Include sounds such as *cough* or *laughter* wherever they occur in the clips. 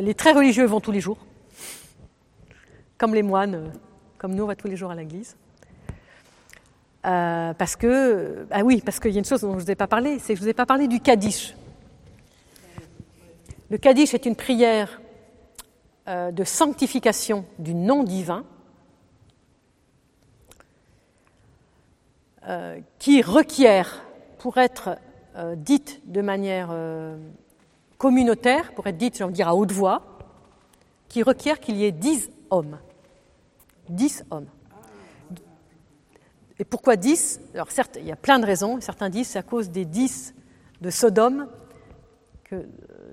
Les très religieux vont tous les jours, comme les moines, euh, comme nous, on va tous les jours à l'église. Euh, parce que, ah oui, parce qu'il y a une chose dont je ne vous ai pas parlé, c'est que je ne vous ai pas parlé du Kaddish. Le Kaddish est une prière euh, de sanctification du nom divin qui requiert, pour être dite de manière communautaire, pour être dite, j'ai envie de dire, à haute voix, qui requiert qu'il y ait dix hommes. Dix hommes. Et pourquoi dix? Alors certes, il y a plein de raisons. Certains disent c'est à cause des dix de Sodome,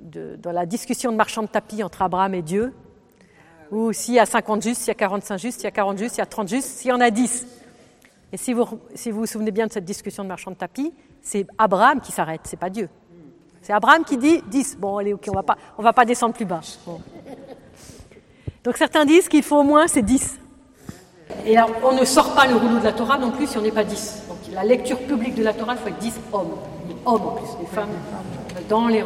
dans la discussion de marchand de tapis entre Abraham et Dieu, ou s'il y a 50 justes, s'il y a 45 justes, s'il y a 40 justes, s'il y a 30 justes, s'il y en a 10. Et si vous, si vous vous souvenez bien de cette discussion de marchand de tapis, c'est Abraham qui s'arrête, c'est pas Dieu. C'est Abraham qui dit 10. Bon, allez, ok, on on va pas descendre plus bas. Donc certains disent qu'il faut au moins ces 10. Et on ne sort pas le rouleau de la Torah non plus si on n'est pas 10. Donc la lecture publique de la Torah, il faut être 10 hommes. hommes en plus, les femmes, dans les,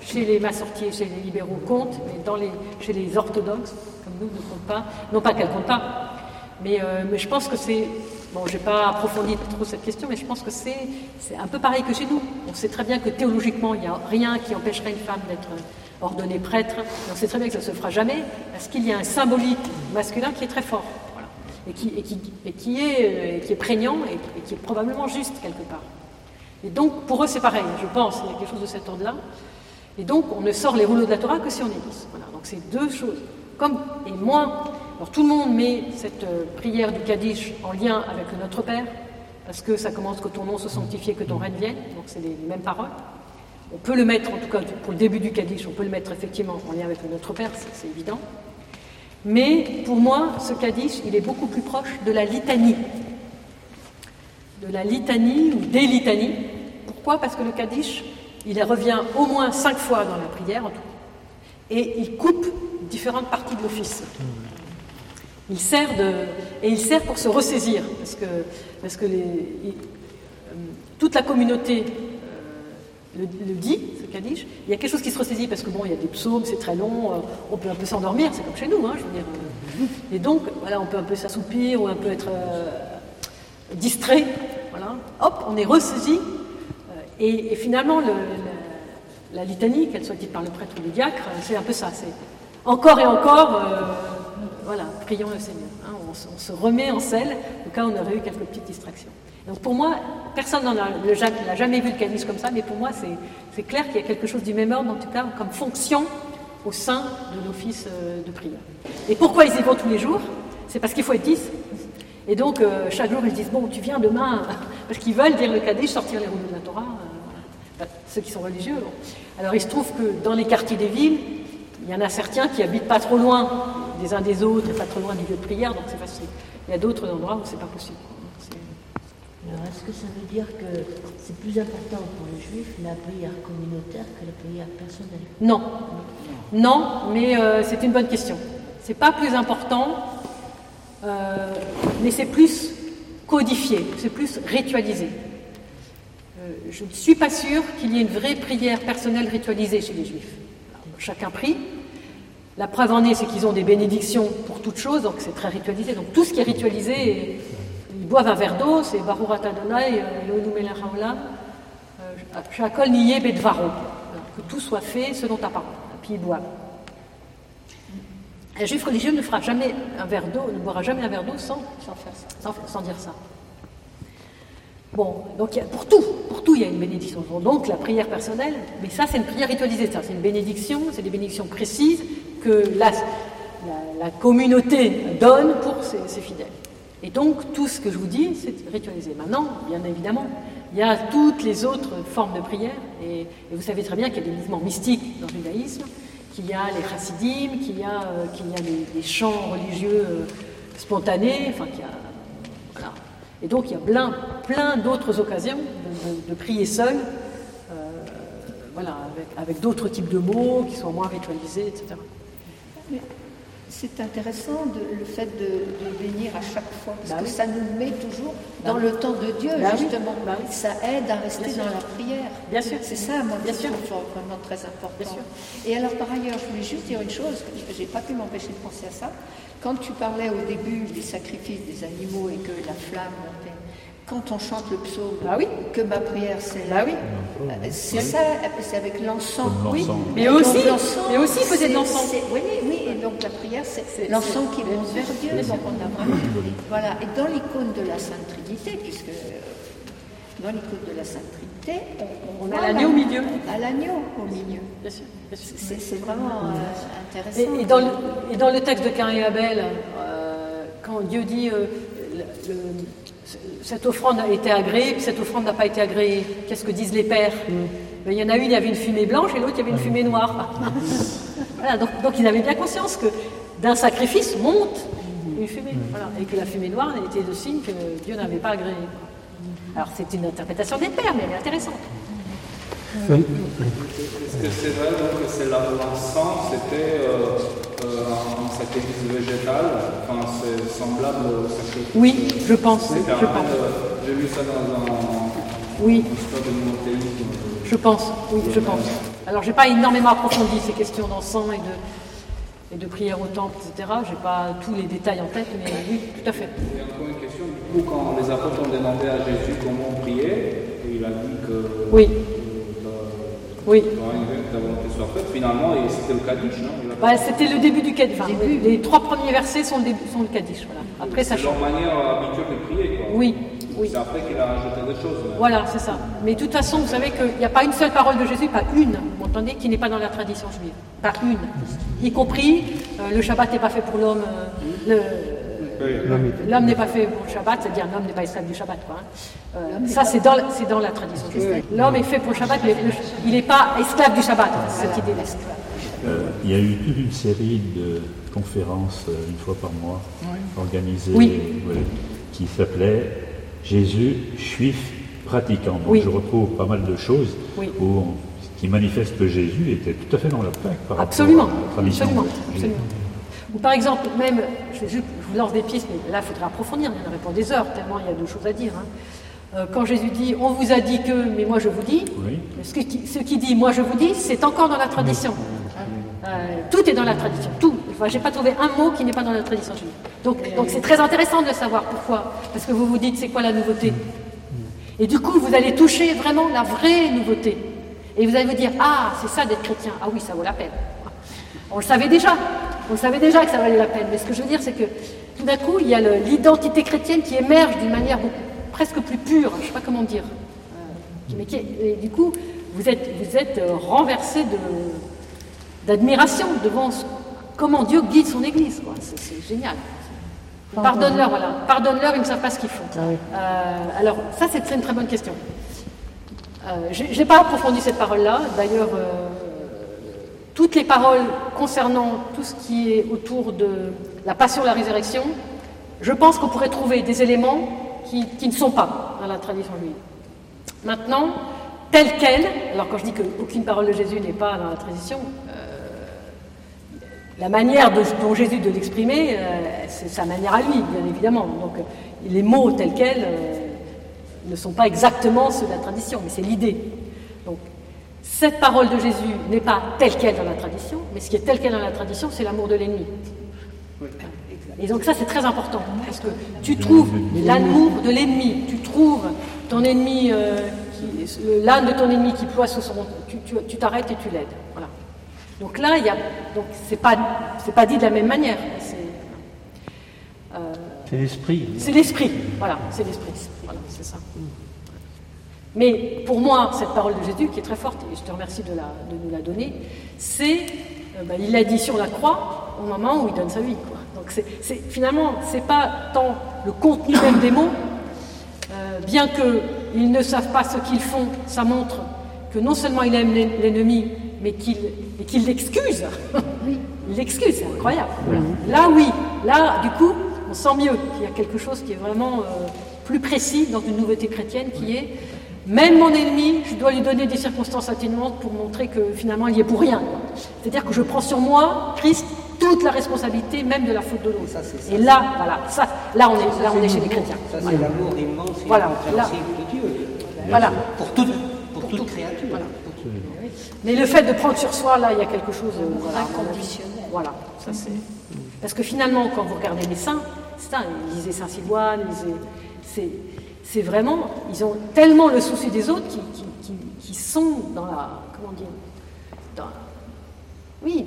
chez les massortiers, chez les libéraux comptent, mais dans les, chez les orthodoxes, comme nous, ne comptent pas. Non pas qu'elles ne comptent pas, mais, euh, mais, je pense que c'est. Bon, je n'ai pas approfondi trop cette question, mais je pense que c'est un peu pareil que chez nous. On sait très bien que théologiquement, il n'y a rien qui empêcherait une femme d'être ordonnée prêtre. on sait très bien que ça ne se fera jamais, parce qu'il y a un symbolique masculin qui est très fort. Et, qui, et, qui, et qui, est, qui est prégnant et, qui est probablement juste quelque part. Et donc, pour eux, c'est pareil, je pense, il y a quelque chose de cet ordre-là. Et donc, on ne sort les rouleaux de la Torah que si on est dix. Voilà, donc c'est deux choses. Comme et moins. Alors tout le monde met cette euh, prière du Kaddish en lien avec le Notre Père, parce que ça commence que ton nom se sanctifie, que ton règne vienne. Donc c'est les, mêmes paroles. On peut le mettre, en tout cas pour le début du Kaddish, on peut le mettre effectivement en lien avec le Notre Père, c'est évident. Mais pour moi, ce Kaddish, il est beaucoup plus proche de la litanie. De la litanie ou des litanies. Pourquoi? Parce que le Kaddish, il revient au moins cinq fois dans la prière, en tout. Et il coupe différentes parties de l'office. Il sert de, et il sert pour se ressaisir, parce que, parce que euh, toute la communauté euh, le, dit, ce Kaddish. Il y a quelque chose qui se ressaisit, parce que bon, il y a des psaumes, c'est très long, euh, on peut un peu s'endormir, c'est comme chez nous, hein, je veux dire. Et donc, voilà, on peut un peu s'assoupir, ou un peu être distrait, voilà. Hop, on est ressaisi et, finalement, la litanie, qu'elle soit dite par le prêtre ou le diacre, c'est un peu ça. C'est encore et encore, voilà, prions le Seigneur. Hein, on, se remet en selle au cas où on aurait eu quelques petites distractions. Donc pour moi, personne n'a jamais vu le calice comme ça, mais pour moi, c'est clair qu'il y a quelque chose du même ordre, en tout cas, comme fonction au sein de l'office euh, de prière. Et pourquoi ils y vont tous les jours? C'est parce qu'il faut être 10. Et donc, euh, chaque jour, ils disent Bon, tu viens demain, *laughs* parce qu'ils veulent dire le Kaddish, sortir les rouleaux de la Torah ceux qui sont religieux. Alors il se trouve que dans les quartiers des villes, il y en a certains qui habitent pas trop loin des uns des autres et pas trop loin du lieu de prière, donc c'est facile. Il y a d'autres endroits où c'est pas possible. Alors est-ce que ça veut dire que c'est plus important pour les juifs la prière communautaire que la prière personnelle? Non. Non, mais euh, c'est une bonne question. C'est pas plus important, euh, mais c'est plus codifié, c'est plus ritualisé je ne suis pas sûre qu'il y ait une vraie prière personnelle ritualisée chez les juifs. chacun prie. La preuve en est, c'est qu'ils ont des bénédictions pour toutes choses, donc c'est très ritualisé. Donc tout ce qui est ritualisé, ils boivent un verre d'eau, c'est Baruch Adonai, melech haolam, Shakol niye bedvaro. Que tout soit fait selon ta parole. Et puis ils boivent. Un juif religieux ne fera jamais un verre d'eau, ne boira jamais un verre d'eau sans, sans dire ça. Bon, donc pour tout, pour tout, il y a une bénédiction. Donc la prière personnelle, mais ça, c'est une prière ritualisée. C'est une bénédiction, c'est des bénédictions précises que la, communauté donne pour ses, fidèles. Et donc tout ce que je vous dis, c'est ritualisé. Maintenant, bien évidemment, il y a toutes les autres formes de prière, et, vous savez très bien qu'il y a des mouvements mystiques dans le judaïsme, qu'il y a les chassidim, qu'il y a, euh, des, chants religieux euh, spontanés, enfin qu'il y a et donc il y a plein, plein d'autres occasions de, prier seul, euh, voilà, avec, d'autres types de mots qui sont moins ritualisés, etc. C'est intéressant de- le fait de, de bénir à chaque fois, parce Bah que oui. ça nous met toujours Bah dans oui. le temps de Dieu, Bah justement. Oui. Ça aide à rester Bien sûr. dans la prière. Bien sûr. C'est ça, moi, Bien sûr. vraiment très important. Bien sûr. Et alors, par ailleurs, je voulais juste dire une chose, j'ai pas pu m'empêcher de penser à ça. Quand tu parlais au début des sacrifices des animaux et que la flamme montait, quand on chante le psaume, Bah oui. que ma prière c'est Bah oui. c'est ça, c'est avec l'encens. Comme Oui, mais aussi, mais aussi l'encens. c'est- Oui, oui, et donc la prière, c'est c'est- qui monte vers Dieu. Donc on a vraiment. Voilà, et dans l'icône de la Sainte Trinité, puisque euh, dans l'icône de la Sainte Trinité, on, a l'agneau au milieu. On a l'agneau au milieu. C'est c'est vraiment euh, intéressant. Et, et dans le, et dans le texte de Cain et Abel, euh, quand Dieu dit euh, le- le- cette offrande a été agréée, puis cette offrande n'a pas été agréée, qu'est-ce que disent les pères Ben, Il y en a une, il y avait une fumée blanche, et l'autre, il y avait une fumée noire. *laughs* voilà, donc, donc ils avaient bien conscience que d'un sacrifice monte une fumée. Voilà, et que la fumée noire était le signe que Dieu n'avait pas agréé. Alors c'est une interprétation des pères, mais elle est intéressante. Est-ce que c'est vrai donc, que c'est la- l'encens, c'était euh, euh, un sacrifice végétal, enfin c'est semblable au sacrifice. Oui, je pense, je pense. euh, J'ai vu ça dans un Oui, histoire de monothéisme. Je pense, oui, je pense. Alors, j'ai pas énormément approfondi ces questions d'encens et de, et de prière au temple, etc. J'ai pas tous les détails en tête, mais oui, tout à fait. Et encore une question, du coup, quand les apôtres ont demandé à Jésus comment prier, et il a dit que Oui. euh, Oui. Ta volonté soit faite, finalement, et c'était le Kaddish, non Bah, c'était le début du Kaddish. Enfin, les trois premiers versets sont le, début, sont le Kaddish. Voilà. Après, ça C'est change. leur manière habituelle de prier, quoi. Oui, oui. C'est après qu'il a rajouté des choses. Voilà, c'est ça. Mais de toute façon, vous savez qu'il n'y a pas une seule parole de Jésus, pas une, vous m'entendez, qui n'est pas dans la tradition juive. Pas une. Y compris, euh, le Shabbat n'est pas fait pour l'homme. euh, le- L'homme n'est pas fait pour le Shabbat, c'est-à-dire l'homme n'est pas esclave du Shabbat. Quoi, hein. Euh, ça, c'est dans, la- c'est dans la tradition. L'homme est fait pour le Shabbat, mais le- il n'est pas esclave du Shabbat, cette idée-là. Euh, il y a eu toute une série de conférences euh, une fois par mois organisées Oui. ouais, qui s'appelait Jésus juif pratiquant. Donc Oui. je retrouve pas mal de choses Oui. où on- qui manifestent que Jésus était tout à fait dans la plaque par rapport Absolument, à la tradition. absolument, juive. absolument. Ou par exemple, même, je, vais juste- je vous lance des pistes, mais là, il faudrait approfondir, il y en aurait pour des heures, tellement il y a de choses à dire. hein. Euh, quand Jésus dit, on vous a dit que, mais moi je vous dis, Oui. ce, qui, ce qui dit, moi je vous dis, c'est encore dans la tradition. Euh, tout est dans la tradition, tout. Enfin, j'ai pas trouvé un mot qui n'est pas dans la tradition juive. Donc, donc c'est très intéressant de le savoir. Pourquoi Parce que vous vous dites, c'est quoi la nouveauté? Et du coup, vous allez toucher vraiment la vraie nouveauté. Et vous allez vous dire, ah, c'est ça d'être chrétien. Ah oui, ça vaut la peine. On le savait déjà. On savait déjà que ça valait la peine. Mais ce que je veux dire, c'est que tout d'un coup, il y a l'identité chrétienne qui émerge d'une manière beaucoup- presque plus pure. Je ne sais pas comment dire. Euh, mais qui et du coup, vous êtes, vous êtes euh, renversé de, d'admiration devant ce- comment Dieu guide son Église. C'est, génial. Pardonne-leur, voilà. Pardonne-leur, ils ne savent pas ce qu'ils font. Euh, alors, ça, c'est, c'est une très bonne question. Euh, je n'ai pas approfondi cette parole-là. D'ailleurs, euh, toutes les paroles concernant tout ce qui est autour de la passion, la résurrection, je pense qu'on pourrait trouver des éléments qui, ne sont pas dans la tradition juive. Maintenant, telle qu'elle, alors quand je dis qu'aucune parole de Jésus n'est pas dans la tradition, euh, la manière de- dont Jésus de l'exprimer, euh, c'est sa manière à lui, bien évidemment. Donc euh, les mots tels quels ne sont pas exactement ceux de la tradition, mais c'est l'idée. Cette parole de Jésus n'est pas telle qu'elle dans la tradition, mais ce qui est tel qu'elle dans la tradition, c'est l'amour de l'ennemi. Et donc ça c'est très important, parce que tu trouves l'amour de l'ennemi, tu trouves ton ennemi, euh, l'âne de ton ennemi qui ploie sous son... Tu t'arrêtes et tu l'aides. Voilà. Donc là, il y a... Donc c'est pas, c'est pas dit de la même manière. C'est, C'est l'esprit. c'est l'esprit, voilà, c'est l'esprit, voilà, c'est ça. Mais pour moi, cette parole de Jésus, qui est très forte, et je te remercie de, la- de nous la donner, c'est, euh, ben, il l'a dit sur la croix au moment où il donne sa vie. Quoi. Donc c'est- finalement, c'est pas tant le contenu même des mots, euh, bien qu'ils ne savent pas ce qu'ils font, ça montre que non seulement il aime l'en- l'ennemi, mais qu'il, qu'il l'excuse. *laughs* il l'excuse, c'est incroyable. Voilà. Là, oui, là, du coup, on sent mieux qu'il y a quelque chose qui est vraiment euh, plus précis dans une nouveauté chrétienne qui est même mon ennemi, je dois lui donner des circonstances atténuantes pour montrer que finalement il y est pour rien. C'est-à-dire que je prends sur moi Christ toute la responsabilité même de la faute de l'autre. Et là, voilà, ça, là on est, là on est chez les chrétiens. Ça, c'est l'amour immense et Voilà, incompréhensible de Dieu. Voilà. Pour toute, pour toute créature. Voilà. Mais le fait de prendre sur soi, là, il y a quelque chose de voilà, Inconditionnel. Voilà, ça c'est. Parce que finalement, quand vous regardez les saints, c'est ça, lisez Saint Sidoine, lisez, c'est, vraiment, ils ont tellement le souci des autres qui, qui, qui- qui sont dans la, comment dire, dans, oui,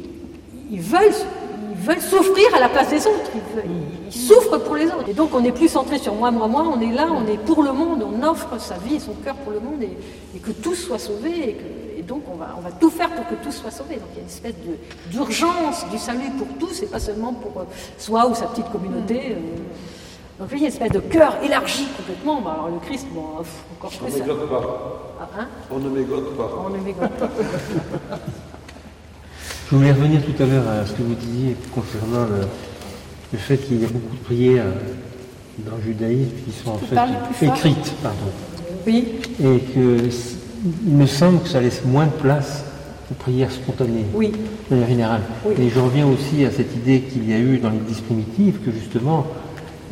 ils veulent, ils veulent souffrir à la place des autres. Ils, veulent- ils- ils souffrent pour les autres. Et donc, on n'est plus centré sur moi, moi, moi. On est là, on est pour le monde. On offre sa vie et son cœur pour le monde et, et que tous soient sauvés. Et, que- donc, on va, on va tout faire pour que tous soient sauvés. Donc, il y a une espèce de- d'urgence du salut pour tous et pas seulement pour euh, soi ou sa petite communauté. euh. Donc, il y a une espèce de cœur élargi complètement. Bah, alors, le Christ, bon, pff, encore On plus. ne mégote pas. Ah, hein On ne mégote pas. on ne mégote pas. *laughs* Je voulais revenir tout à l'heure à ce que vous disiez concernant le, le fait qu'il y a beaucoup de prières dans le judaïsme qui sont en fait écrites, pardon, Oui, et que il me semble que ça laisse moins de place aux prières spontanées, oui. de manière générale. Oui. Et je reviens aussi à cette idée qu'il y a eu dans l'Église primitive que justement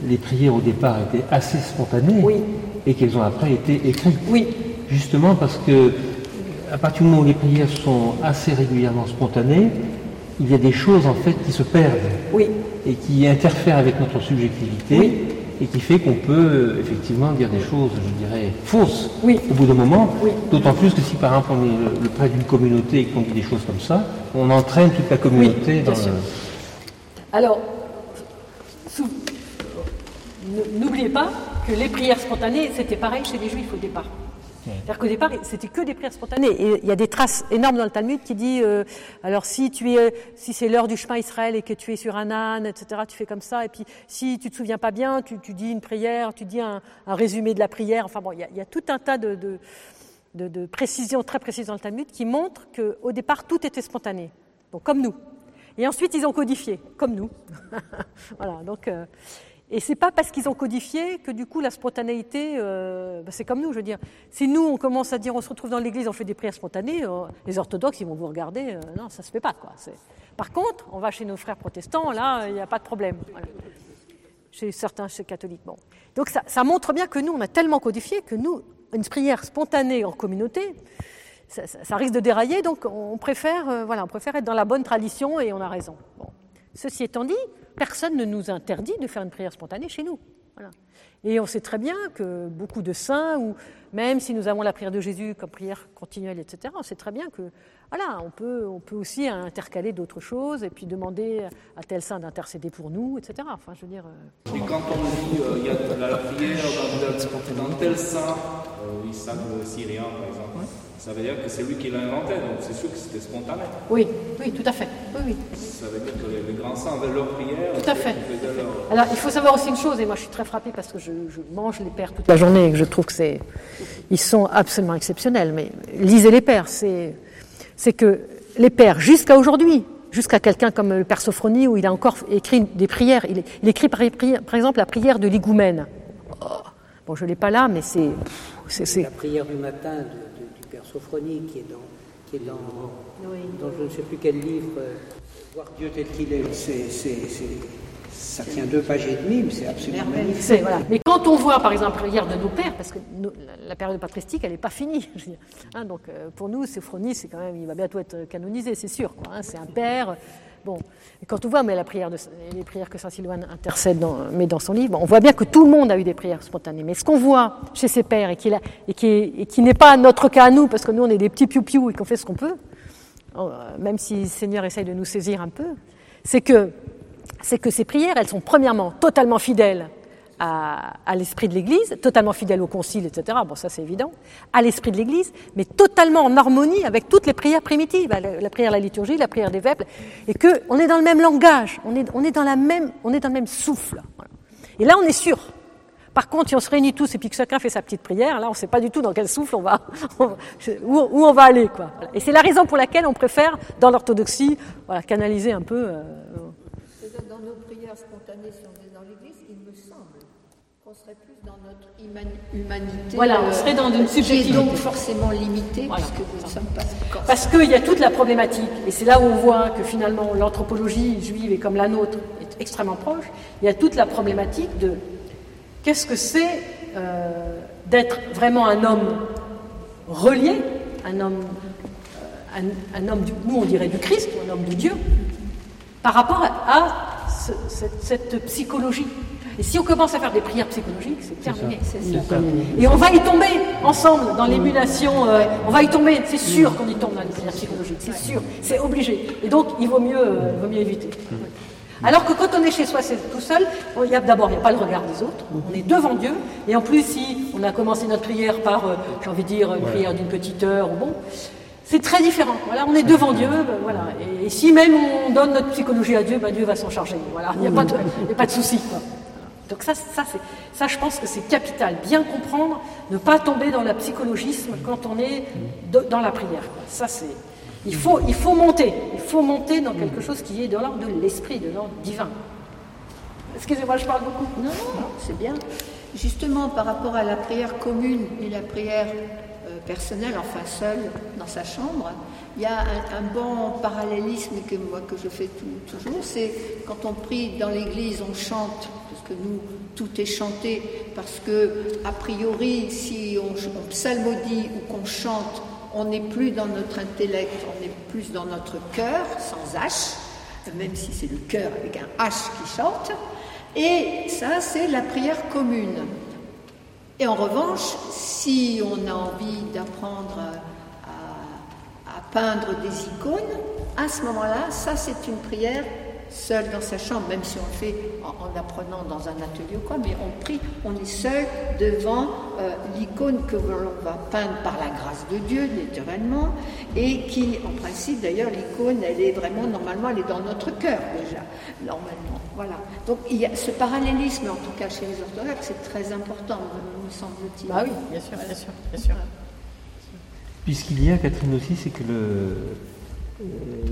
les prières au départ étaient assez spontanées Oui. et qu'elles ont après été écrites. Oui, Justement parce que à partir du moment où les prières sont assez régulièrement spontanées, il y a des choses en fait qui se perdent oui. et qui interfèrent avec notre subjectivité Oui. et qui fait qu'on peut effectivement dire des choses, je dirais, fausses Oui. au bout d'un moment. Oui. D'autant plus que si par exemple on est le, prêtre d'une communauté et qu'on dit des choses comme ça, on entraîne toute la communauté dans le... Alors, n'oubliez pas que les prières spontanées, c'était pareil chez les Juifs au départ. C'est-à-dire qu'au départ, c'était que des prières spontanées. Et il y a des traces énormes dans le Talmud qui dit, euh, alors si tu es, si c'est l'heure du chemin Israël et que tu es sur un âne, etc., tu fais comme ça. Et puis si tu te souviens pas bien, tu, tu dis une prière, tu dis un, un résumé de la prière. Enfin bon, il y a, il y a tout un tas de, de, de, de précisions très précises dans le Talmud qui montrent qu'au départ, tout était spontané. Donc comme nous. Et ensuite, ils ont codifié, comme nous. *laughs* voilà, donc, euh, et c'est pas parce qu'ils ont codifié que du coup la spontanéité, euh, bah, c'est comme nous, je veux dire. Si nous, on commence à dire, on se retrouve dans l'église, on fait des prières spontanées, euh, les orthodoxes, ils vont vous regarder, euh, non, ça se fait pas, quoi. Par contre, on va chez nos frères protestants, là, il n'y a pas de problème. Chez certains, chez catholiques. Donc ça, montre bien que nous, on a tellement codifié que nous, une prière spontanée en communauté, ça, risque de dérailler, donc on préfère, euh, voilà, on préfère être dans la bonne tradition et on a raison. Ceci étant dit, personne ne nous interdit de faire une prière spontanée chez nous. Voilà. Et on sait très bien que beaucoup de saints, ou même si nous avons la prière de Jésus comme prière continuelle, etc., on sait très bien que voilà, on peut, on peut aussi intercaler d'autres choses et puis demander à tel saint d'intercéder pour nous, etc. Enfin, je veux dire. euh, Et quand on dit euh, il y a de la prière dans, dans, dans tel saint, euh, Isaac le Syrien par exemple, ça veut dire que c'est lui qui l'a inventé, donc c'est sûr que c'était spontané. Oui, oui, tout à fait. Oui, oui. Ça veut dire que les, les grands saints avaient leur prière, Tout à fait. leur- Alors, il faut savoir aussi une chose, et moi je suis très frappée parce que je, je mange les pères toute la journée et que je trouve que c'est. Ils sont absolument exceptionnels, mais lisez les pères, c'est. C'est que les pères, jusqu'à aujourd'hui, jusqu'à quelqu'un comme le père Sophronie, où il a encore écrit des prières, il, il écrit par, par exemple la prière de l'Igoumène. Oh, bon, je ne l'ai pas là, mais c'est. La prière du matin de- de- du Père Sophronie qui est dans, qui est dans, dans je ne sais plus quel livre, euh, Voir Dieu tel qu'il est, c'est, c'est- c'est- ça tient deux pages et demie, mais c'est absolument magnifique. Voilà. Mais quand on voit, par exemple, la prière de nos pères, parce que nous- la, période patristique, elle n'est pas finie. *laughs* je veux dire. Hein, donc, euh, pour nous, Sophronie, c'est quand même, il va bientôt être canonisé, c'est sûr. quoi, hein, c'est un père. Bon, quand on voit, mais la prière de, les prières que saint Sylvain intercède, dans, dans son livre, on voit bien que tout le monde a eu des prières spontanées. Mais ce qu'on voit chez ses pères et qui, et qui, et qui n'est pas notre cas à nous, parce que nous, on est des petits piou-piou et qu'on fait ce qu'on peut, euh, même si le Seigneur essaye de nous saisir un peu, c'est que c'est que ces prières, elles sont premièrement totalement fidèles à, l'esprit de l'Église, totalement fidèles au concile, etc. Bon, ça c'est évident, à l'esprit de l'Église, mais totalement en harmonie avec toutes les prières primitives, la, prière de la liturgie, la prière des vêpres, et que on est dans le même langage, on est, dans la même, on est dans le même souffle. Et là, on est sûr. Par contre, si on se réunit tous et puis que chacun fait sa petite prière, là, on ne sait pas du tout dans quel souffle on va, *laughs* où, on va aller, quoi. Et c'est la raison pour laquelle on préfère, dans l'orthodoxie, canaliser un peu. euh, dans nos prières spontanées, si on est dans l'église, il me semble qu'on serait plus dans notre humanité. Voilà, on serait dans une subjectivité. Qui est donc forcément limitée, parce que nous ne sommes pas. Parce qu'il y a toute la problématique, et c'est là où on voit que finalement l'anthropologie juive est comme la nôtre, est extrêmement proche. Il y a toute la problématique de qu'est-ce que c'est euh, d'être vraiment un homme relié, un homme, euh, un, homme du, nous on dirait du Christ, ou un homme de Dieu, par rapport à, cette psychologie. Et si on commence à faire des prières psychologiques, c'est terminé. Et on va y tomber ensemble dans l'émulation. Euh, on va y tomber, c'est sûr qu'on y tombe dans les prières psychologiques, c'est sûr, c'est obligé. Et donc, il vaut mieux, euh, vaut mieux éviter. Alors que quand on est chez soi, c'est tout seul, d'abord, il n'y a pas le regard des autres, on est devant Dieu, et en plus, si on a commencé notre prière par, euh, j'ai envie de dire, une prière d'une petite heure, bon, c'est très différent. Voilà, on est devant Dieu, ben, voilà. Et, si même on donne notre psychologie à Dieu, ben, Dieu va s'en charger. Voilà, il n'y a pas de souci. Donc ça, ça, ça, je pense que c'est capital. Bien comprendre, ne pas tomber dans le psychologisme quand on est dans la prière. Ça, c'est, il faut, il faut monter. Il faut monter dans quelque chose qui est de l'ordre de l'esprit, de l'ordre divin. Excusez-moi, je parle beaucoup. Non, non, c'est bien. Justement, par rapport à la prière commune et la prière personnelle, enfin seule, dans sa chambre, il y a un, bon parallélisme que moi que je fais toujours, c'est quand on prie dans l'église, on chante, parce que nous, tout est chanté, parce que, a priori, si on, on psalmodie ou qu'on chante, on n'est plus dans notre intellect, on est plus dans notre cœur, sans H, même si c'est le cœur avec un H qui chante. Et ça, c'est la prière commune. Et en revanche, si on a envie d'apprendre peindre des icônes, à ce moment-là, ça c'est une prière seule dans sa chambre, même si on le fait en, apprenant dans un atelier ou quoi, mais on prie, on est seul devant euh, l'icône que l'on va peindre par la grâce de Dieu, naturellement, et qui, en principe, d'ailleurs, l'icône, elle est vraiment, normalement, elle est dans notre cœur déjà, normalement. Voilà. Donc il y a ce parallélisme, en tout cas chez les orthodoxes, c'est très important, me semble-t-il. Bah oui, bien sûr, bien sûr, bien sûr. Puisqu'il y a, Catherine aussi, c'est que le,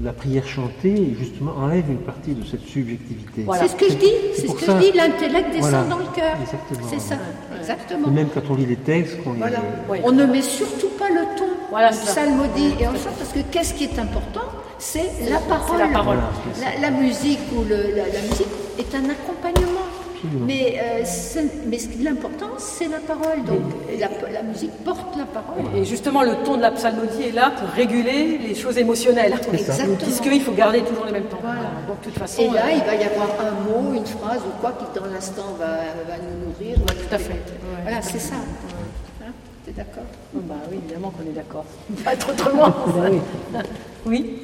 la prière chantée, justement, enlève une partie de cette subjectivité. C'est ce que je dis, c'est ce que je dis, l'intellect descend dans le cœur. C'est ça, exactement. Et même quand on lit les textes, on, ne met surtout pas le ton, voilà, psalmodie et en chante, parce que qu'est-ce qui est important? C'est la parole. La, parole. La, musique ou le, la musique est un accompagnement. Mais, euh, mais l'important, c'est la parole. Donc la, musique porte la parole. Et justement, le ton de la psalmodie est là pour réguler les choses émotionnelles. Exactement. Puisqu'il faut garder toujours les mêmes temps. Donc, toute façon, Et là, euh, il va y avoir un mot, une phrase ou quoi qui, dans l'instant, va, va, nous nourrir. tout à fait. Voilà, c'est ça. Hein T'es d'accord? Oh, bah, Oui, évidemment qu'on est d'accord. Pas être autrement. *laughs* Bah oui.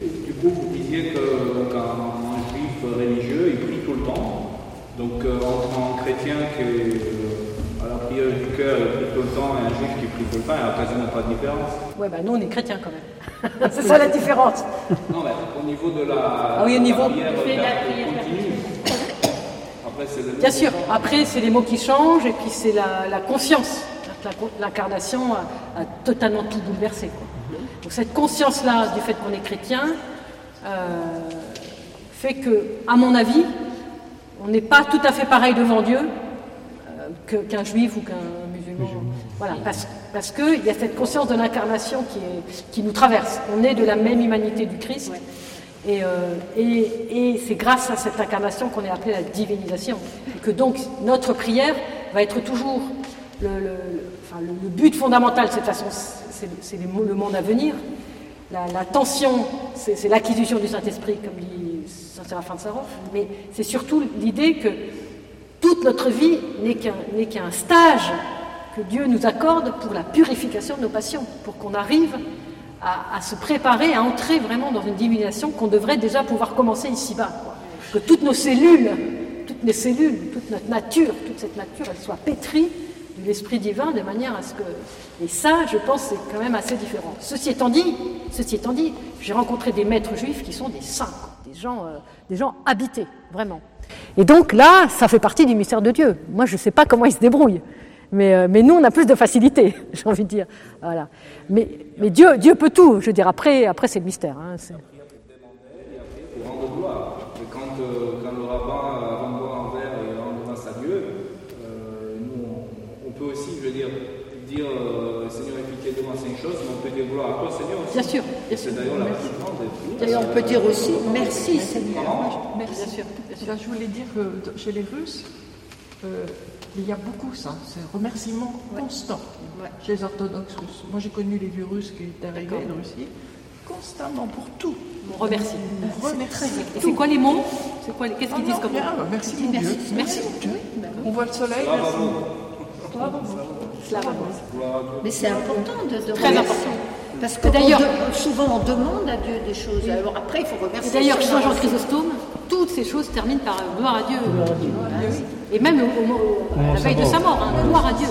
Du coup, vous disiez qu'un juif religieux, il prie tout le temps. Donc euh, entre un chrétien qui est euh, à la prière du cœur et prie tout le temps et un juif qui prie tout le temps, il n'y a quasiment pas de différence. Oui, ben nous on est chrétiens quand même. *laughs* c'est ça la différence. Non, mais au niveau de la, ah oui, au niveau... prière, continue. Après, c'est Bien sûr, après c'est les mots qui changent et puis c'est la, conscience. L'incarnation a, totalement tout bouleversé. Donc cette conscience-là du fait qu'on est chrétien euh, fait que, à mon avis, on n'est pas tout à fait pareil devant Dieu euh, qu'un juif ou qu'un musulman. Voilà, parce, parce qu'il y a cette conscience de l'incarnation qui, qui nous traverse. On est de la même humanité du Christ. Euh, et, et, c'est grâce à cette incarnation qu'on est appelé la divinisation. Que donc notre prière va être toujours le, le, but fondamental, de cette façon, c'est le monde à venir. La, la tension, c'est l'acquisition du Saint-Esprit, comme dit Saint-Séraphin de Sarov, mais c'est surtout l'idée que toute notre vie n'est qu'un stage que Dieu nous accorde pour la purification de nos passions, pour qu'on arrive à, se préparer, à entrer vraiment dans une divination qu'on devrait déjà pouvoir commencer ici-bas. Que toutes nos cellules, toutes les cellules, toute notre nature, toute cette nature, elle soit pétrie de l'Esprit divin de manière à ce que... Et ça, je pense, c'est quand même assez différent. Ceci étant dit, ceci étant dit, j'ai rencontré des maîtres juifs qui sont des saints des gens, euh, des gens habités, vraiment. Et donc là, ça fait partie du mystère de Dieu. Moi, je ne sais pas comment ils se débrouillent. Mais, euh, mais nous, on a plus de facilité, *laughs* j'ai envie de dire. Voilà. Mais, mais Dieu, Dieu peut tout. Je veux dire, après, après c'est le mystère. Hein, c'est... Quand, quand le rabbin rend un verre et rend grâce à Dieu, peut aussi, je veux dire, dire Seigneur est pitié de moi, c'est une chose, mais on peut dire gloire à toi, Seigneur aussi. Bien sûr. C'est d'ailleurs la Et on peut dire aussi merci Seigneur. Merci. Bien sûr. Bien sûr. je voulais dire que chez les Russes, euh, il y a beaucoup ça, c'est remerciement constant. Chez les orthodoxes russes. Moi j'ai connu les vieux Russes qui étaient arrivés de Russie, constamment pour tout. On remercie. On remercie. Et c'est quoi les mots C'est quoi les- Qu'est-ce qu'ils Ah disent non, comme bien, mots merci mon Dieu. Merci. mon Dieu. On voit le soleil, merci. Mais c'est important de, de Très remercier. important. Parce que D'ailleurs- souvent on demande à Dieu des choses. Alors après il faut remercier. d'ailleurs. Saint Jean Chrysostome, toutes ces choses terminent par euh, gloire à Dieu. Et même au, au- à la veille de sa mort, hein, gloire à Dieu.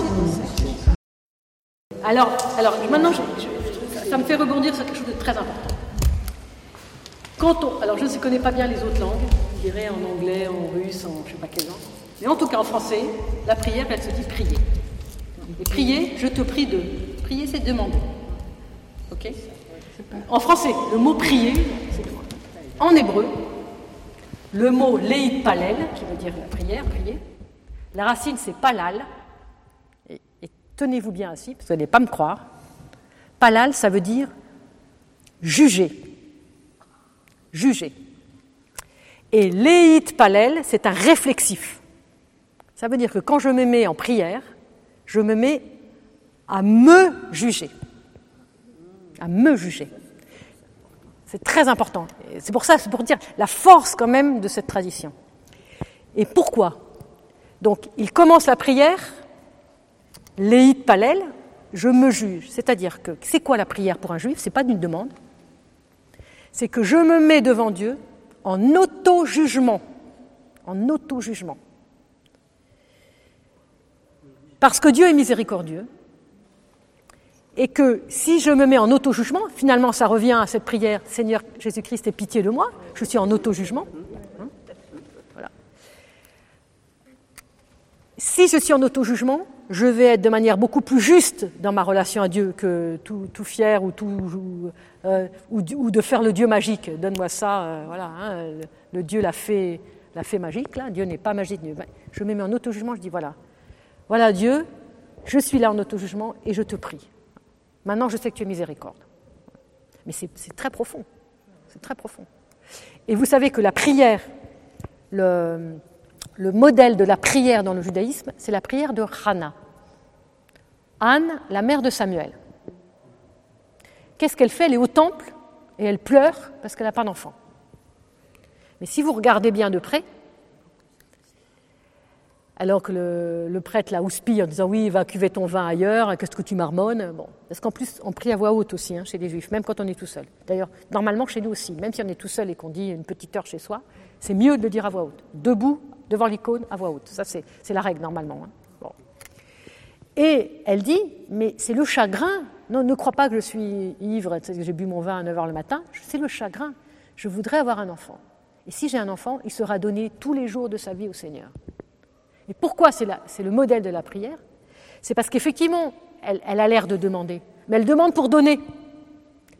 Alors, alors maintenant, je- je- ça me fait rebondir sur quelque chose de très important. Quand on, alors je ne connais pas bien les autres langues, je dirais en anglais, en russe, en je ne sais pas quelle langue, mais en tout cas en français, la prière, elle se dit prier. Et prier, je te prie de. Prier, c'est demander. En français, le mot prier, c'est En hébreu, le mot leit palel, qui veut dire la prière, prier, la racine c'est palal, et, tenez-vous bien assis, parce que vous n'allez pas me croire. Palal, ça veut dire juger. Juger. Et leit palel, c'est un réflexif. Ça veut dire que quand je me mets en prière, je me mets à me juger. À me juger. C'est très important. C'est pour ça, c'est pour dire la force quand même de cette tradition. Et pourquoi? Donc, il commence la prière, leit palel, je me juge. C'est-à-dire que c'est quoi la prière pour un juif? C'est pas d'une demande. C'est que je me mets devant Dieu en auto-jugement. En auto-jugement. Parce que Dieu est miséricordieux. Et que si je me mets en auto-jugement, finalement ça revient à cette prière Seigneur Jésus-Christ, aie pitié de moi, je suis en auto-jugement. Si je suis en auto-jugement, je vais être de manière beaucoup plus juste dans ma relation à Dieu que tout, fier ou, tout, ou, euh, ou, de faire le Dieu magique. Donne-moi ça, euh, voilà, hein, le, Dieu l'a fait, l'a fait magique. Dieu n'est pas magique. Je me mets en auto-jugement, je dis voilà, voilà Dieu, je suis là en auto-jugement et je te prie. Maintenant, je sais que tu es miséricorde. Mais c'est très profond. C'est très profond. Et vous savez que la prière, le, le modèle de la prière dans le judaïsme, c'est la prière de Hannah. Anne, la mère de Samuel. Qu'est-ce qu'elle fait? Elle est au temple et elle pleure parce qu'elle n'a pas d'enfant. Mais si vous regardez bien de près, alors que le, prêtre la houspille en disant oui, va cuver ton vin ailleurs, qu'est-ce que tu marmonnes bon. Parce qu'en plus, on prie à voix haute aussi hein, chez les juifs, même quand on est tout seul. D'ailleurs, normalement chez nous aussi, même si on est tout seul et qu'on dit une petite heure chez soi, c'est mieux de le dire à voix haute. Debout, devant l'icône, à voix haute. Ça, c'est la règle normalement. hein. Et elle dit, mais c'est le chagrin. Non, ne crois pas que je suis ivre, que j'ai bu mon vin à 9h le matin. C'est le chagrin. Je voudrais avoir un enfant. Et si j'ai un enfant, il sera donné tous les jours de sa vie au Seigneur. Et pourquoi c'est le modèle de la prière? C'est parce qu'effectivement, elle, a l'air de demander, mais elle demande pour donner.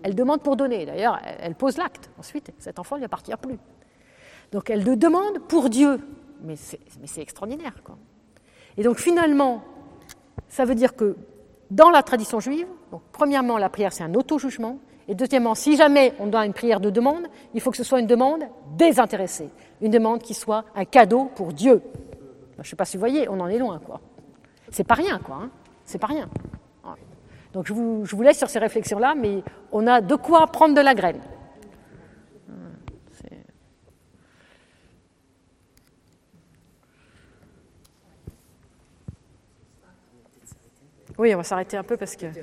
Elle demande pour donner. D'ailleurs, elle, pose l'acte. Ensuite, cet enfant ne lui appartient plus. Donc elle le demande pour Dieu. Mais c'est extraordinaire. Et donc finalement, ça veut dire que dans la tradition juive, premièrement, la prière, c'est un auto-jugement. Et deuxièmement, si jamais on doit une prière de demande, il faut que ce soit une demande désintéressée. Une demande qui soit un cadeau pour Dieu. Je ne sais pas si vous voyez, on en est loin, quoi. C'est pas rien, quoi. Hein. C'est pas rien. Donc je vous, laisse sur ces réflexions-là, mais on a de quoi prendre de la graine. C'est- Oui, on va s'arrêter un peu parce que.